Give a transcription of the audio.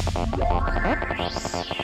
Wars.